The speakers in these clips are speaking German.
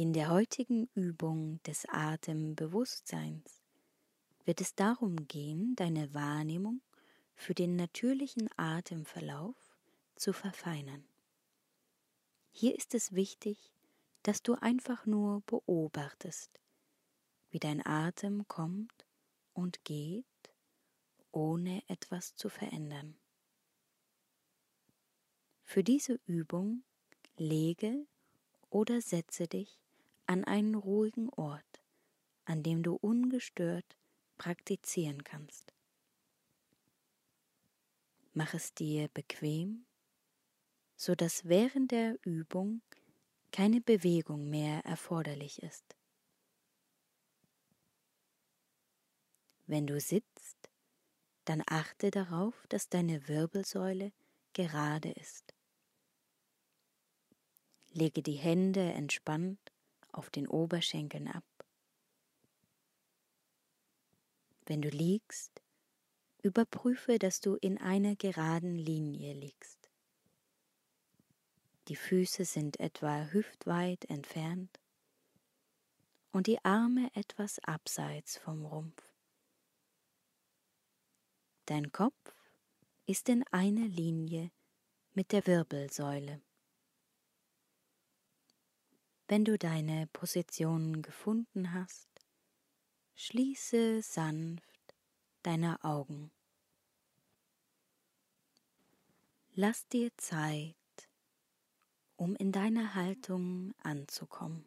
In der heutigen Übung des Atembewusstseins wird es darum gehen, deine Wahrnehmung für den natürlichen Atemverlauf zu verfeinern. Hier ist es wichtig, dass du einfach nur beobachtest, wie dein Atem kommt und geht, ohne etwas zu verändern. Für diese Übung lege oder setze dich an einen ruhigen Ort, an dem du ungestört praktizieren kannst. Mach es dir bequem, so dass während der Übung keine Bewegung mehr erforderlich ist. Wenn du sitzt, dann achte darauf, dass deine Wirbelsäule gerade ist. Lege die Hände entspannt auf den Oberschenkeln ab. Wenn du liegst, überprüfe, dass du in einer geraden Linie liegst. Die Füße sind etwa hüftweit entfernt und die Arme etwas abseits vom Rumpf. Dein Kopf ist in einer Linie mit der Wirbelsäule. Wenn du deine Position gefunden hast, schließe sanft deine Augen. Lass dir Zeit, um in deiner Haltung anzukommen.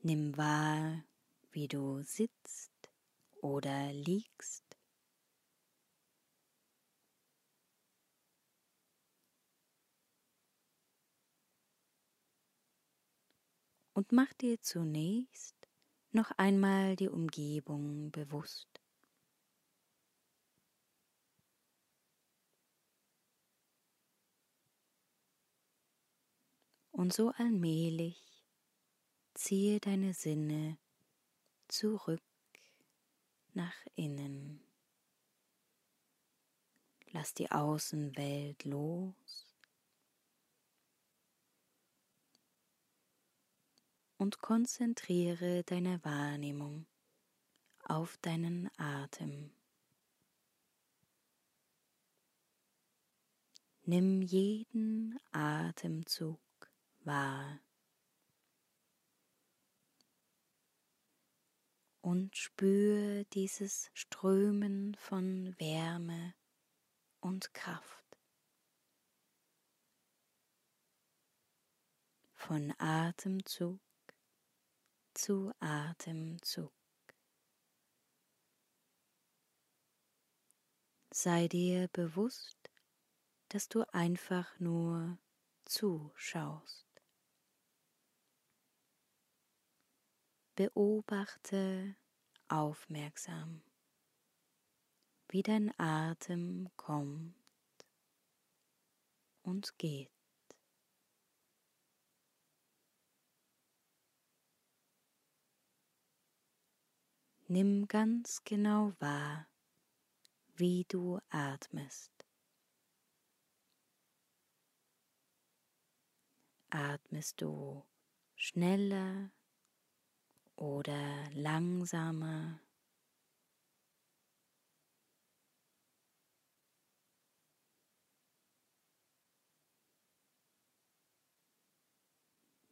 Nimm wahr, wie du sitzt oder liegst. Und mach dir zunächst noch einmal die Umgebung bewusst. Und so allmählich ziehe deine Sinne zurück nach innen. Lass die Außenwelt los und konzentriere deine Wahrnehmung auf deinen Atem. Nimm jeden Atemzug wahr und spür dieses Strömen von Wärme und Kraft. Von Atemzug zu Atemzug. Sei dir bewusst, dass du einfach nur zuschaust. Beobachte aufmerksam, wie dein Atem kommt und geht. Nimm ganz genau wahr, wie du atmest. Atmest du schneller oder langsamer?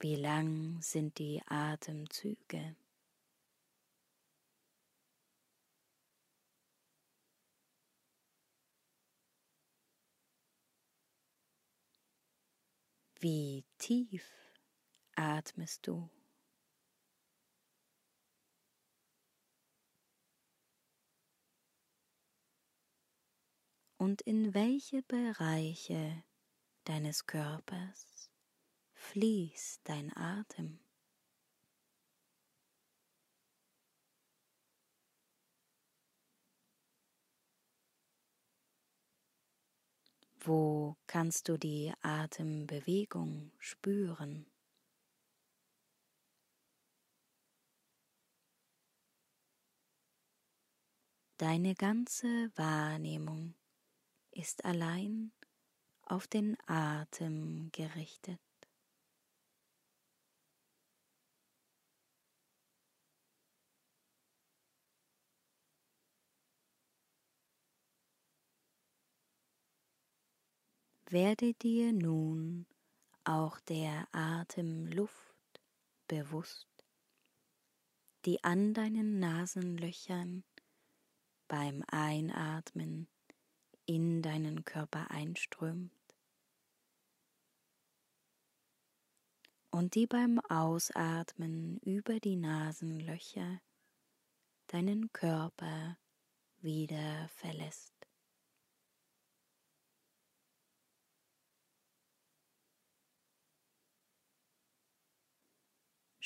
Wie lang sind die Atemzüge? Wie tief atmest du? Und in welche Bereiche deines Körpers fließt dein Atem? Wo kannst du die Atembewegung spüren? Deine ganze Wahrnehmung ist allein auf den Atem gerichtet. Werde dir nun auch der Atemluft bewusst, die an deinen Nasenlöchern beim Einatmen in deinen Körper einströmt und die beim Ausatmen über die Nasenlöcher deinen Körper wieder verlässt.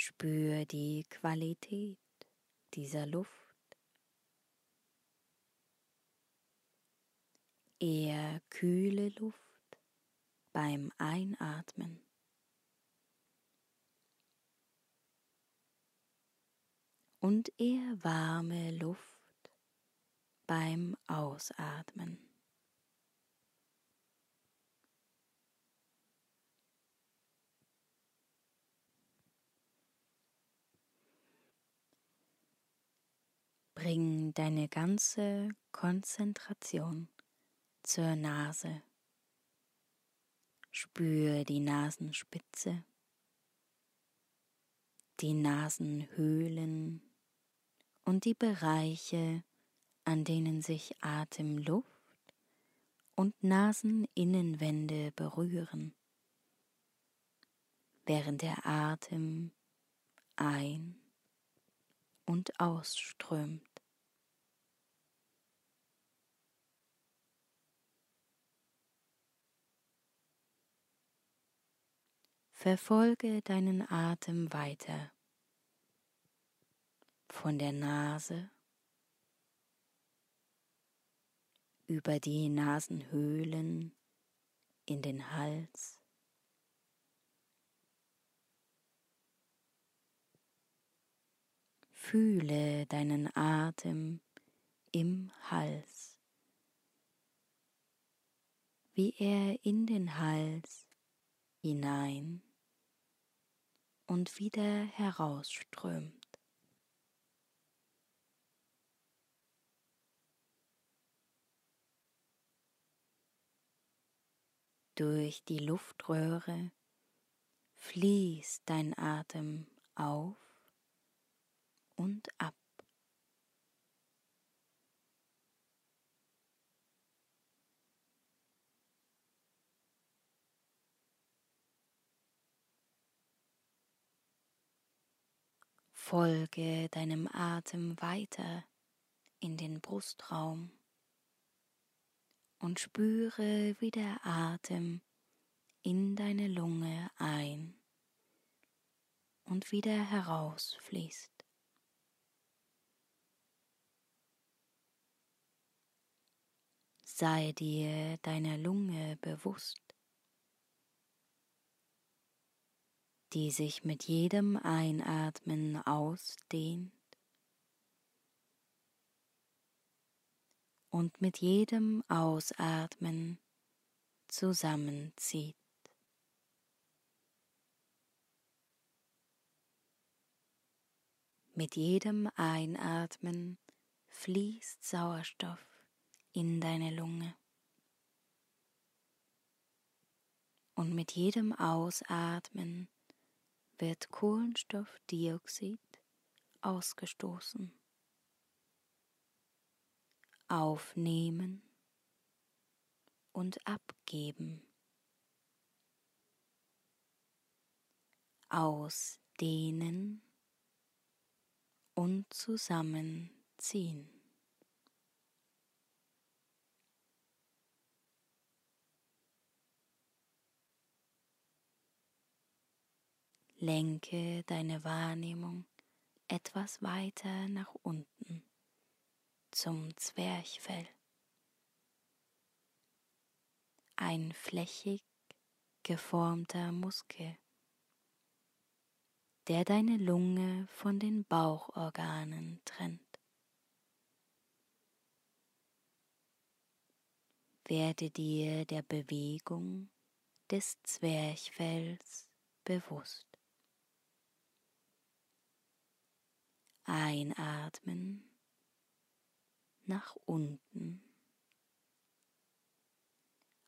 Spür die Qualität dieser Luft. Eher kühle Luft beim Einatmen. Und eher warme Luft beim Ausatmen. Bring deine ganze Konzentration zur Nase. Spür die Nasenspitze, die Nasenhöhlen und die Bereiche, an denen sich Atemluft und Naseninnenwände berühren, während der Atem ein und ausströmt. Verfolge deinen Atem weiter von der Nase über die Nasenhöhlen in den Hals. Fühle deinen Atem im Hals, wie er in den Hals hinein und wieder herausströmt. Durch die Luftröhre fließt dein Atem auf und ab. Folge deinem Atem weiter in den Brustraum und spüre, wie der Atem in deine Lunge ein und wieder herausfließt. Sei dir deiner Lunge bewusst. Die sich mit jedem Einatmen ausdehnt und mit jedem Ausatmen zusammenzieht. Mit jedem Einatmen fließt Sauerstoff in deine Lunge. Und mit jedem Ausatmen wird Kohlenstoffdioxid ausgestoßen. Aufnehmen und abgeben. Ausdehnen und zusammenziehen. Lenke deine Wahrnehmung etwas weiter nach unten zum Zwerchfell. Ein flächig geformter Muskel, der deine Lunge von den Bauchorganen trennt. werde dir der Bewegung des Zwerchfells bewusst. Einatmen nach unten.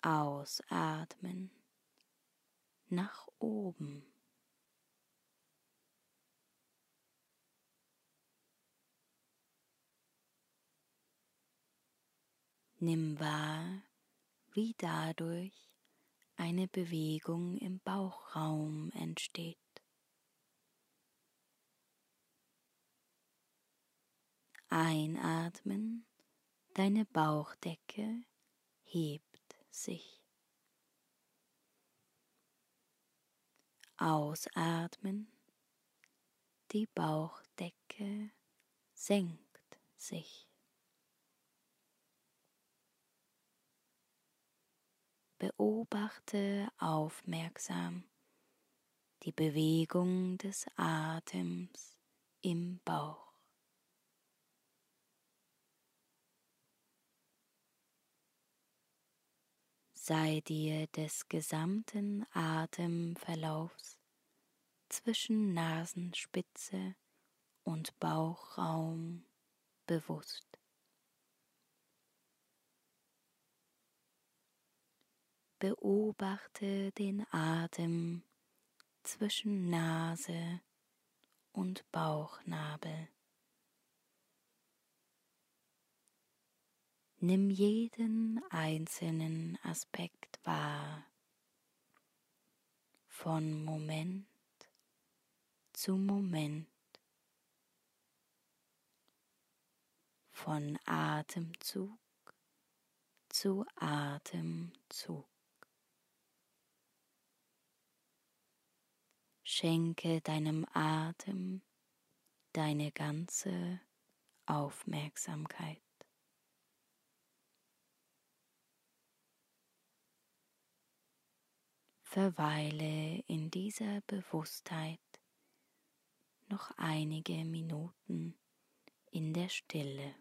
Ausatmen nach oben. Nimm wahr, wie dadurch eine Bewegung im Bauchraum entsteht. Einatmen, deine Bauchdecke hebt sich. Ausatmen, die Bauchdecke senkt sich. Beobachte aufmerksam die Bewegung des Atems im Bauch. Sei dir des gesamten Atemverlaufs zwischen Nasenspitze und Bauchraum bewusst. Beobachte den Atem zwischen Nase und Bauchnabel. Nimm jeden einzelnen Aspekt wahr, von Moment zu Moment, von Atemzug zu Atemzug. Schenke deinem Atem deine ganze Aufmerksamkeit. Verweile in dieser Bewusstheit noch einige Minuten in der Stille.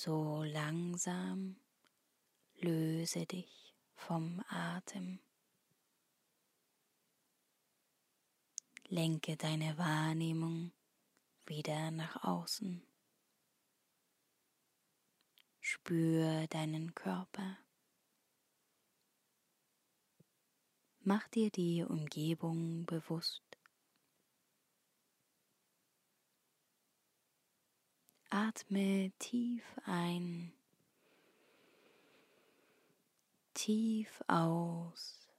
So langsam löse dich vom Atem. Lenke deine Wahrnehmung wieder nach außen. Spür deinen Körper. Mach dir die Umgebung bewusst. Atme tief ein, tief aus.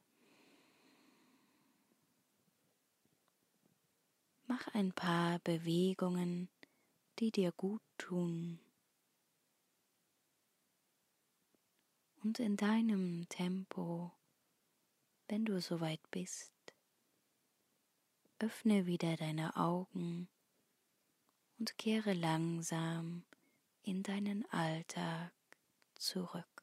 Mach ein paar Bewegungen, die dir gut tun. Und in deinem Tempo, wenn du soweit bist, öffne wieder deine Augen und kehre langsam in deinen Alltag zurück.